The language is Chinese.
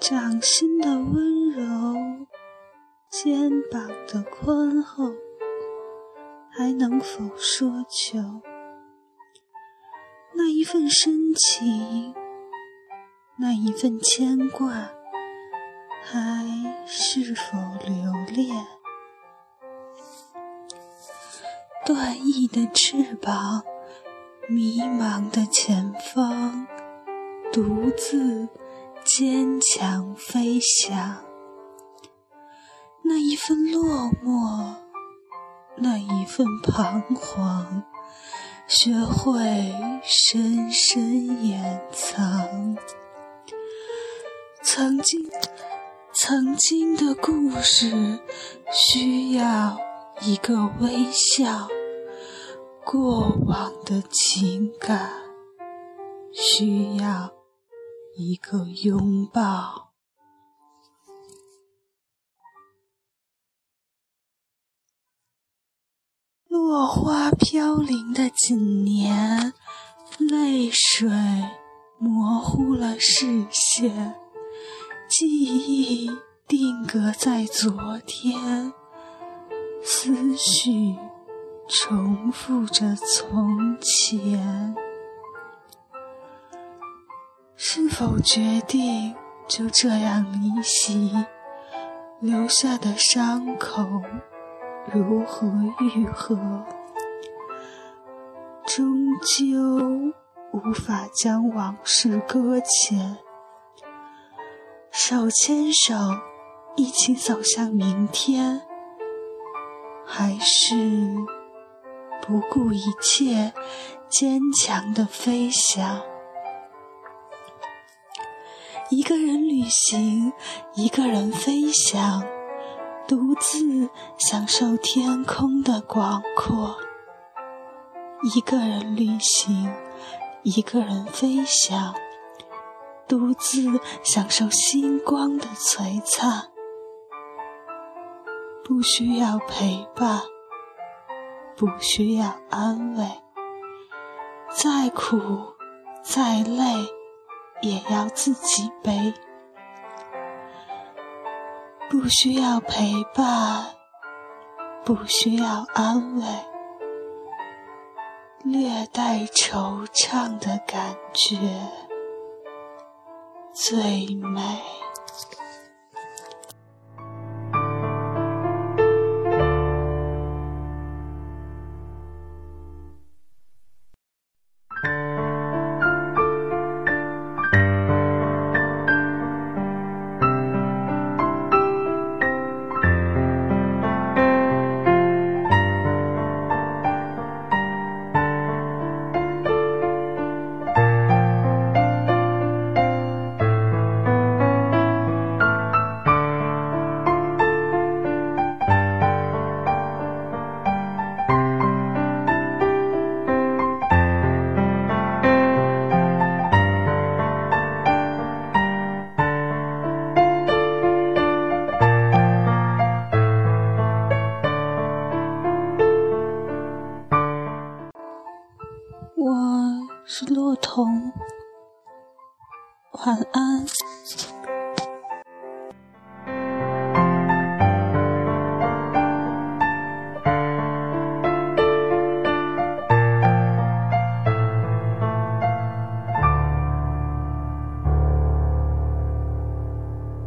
掌心的温柔，肩膀的宽厚，还能否奢求？那一份深情，那一份牵挂，还是否留恋？断翼的翅膀，迷茫的前方，独自坚强飞翔。那一份落寞，那一份彷徨，学会深深掩藏。曾经，曾经的故事，需要一个微笑。过往的情感需要一个拥抱。落花飘零的几年，泪水模糊了视线，记忆定格在昨天，思绪。重复着从前，是否决定就这样离席？留下的伤口如何愈合？终究无法将往事搁浅。手牵手，一起走向明天，还是？不顾一切，坚强的飞翔。一个人旅行，一个人飞翔，独自享受天空的广阔。一个人旅行，一个人飞翔，独自享受星光的璀璨。不需要陪伴。不需要安慰，再苦再累也要自己背。不需要陪伴，不需要安慰，略带惆怅的感觉最美。是洛童，晚安。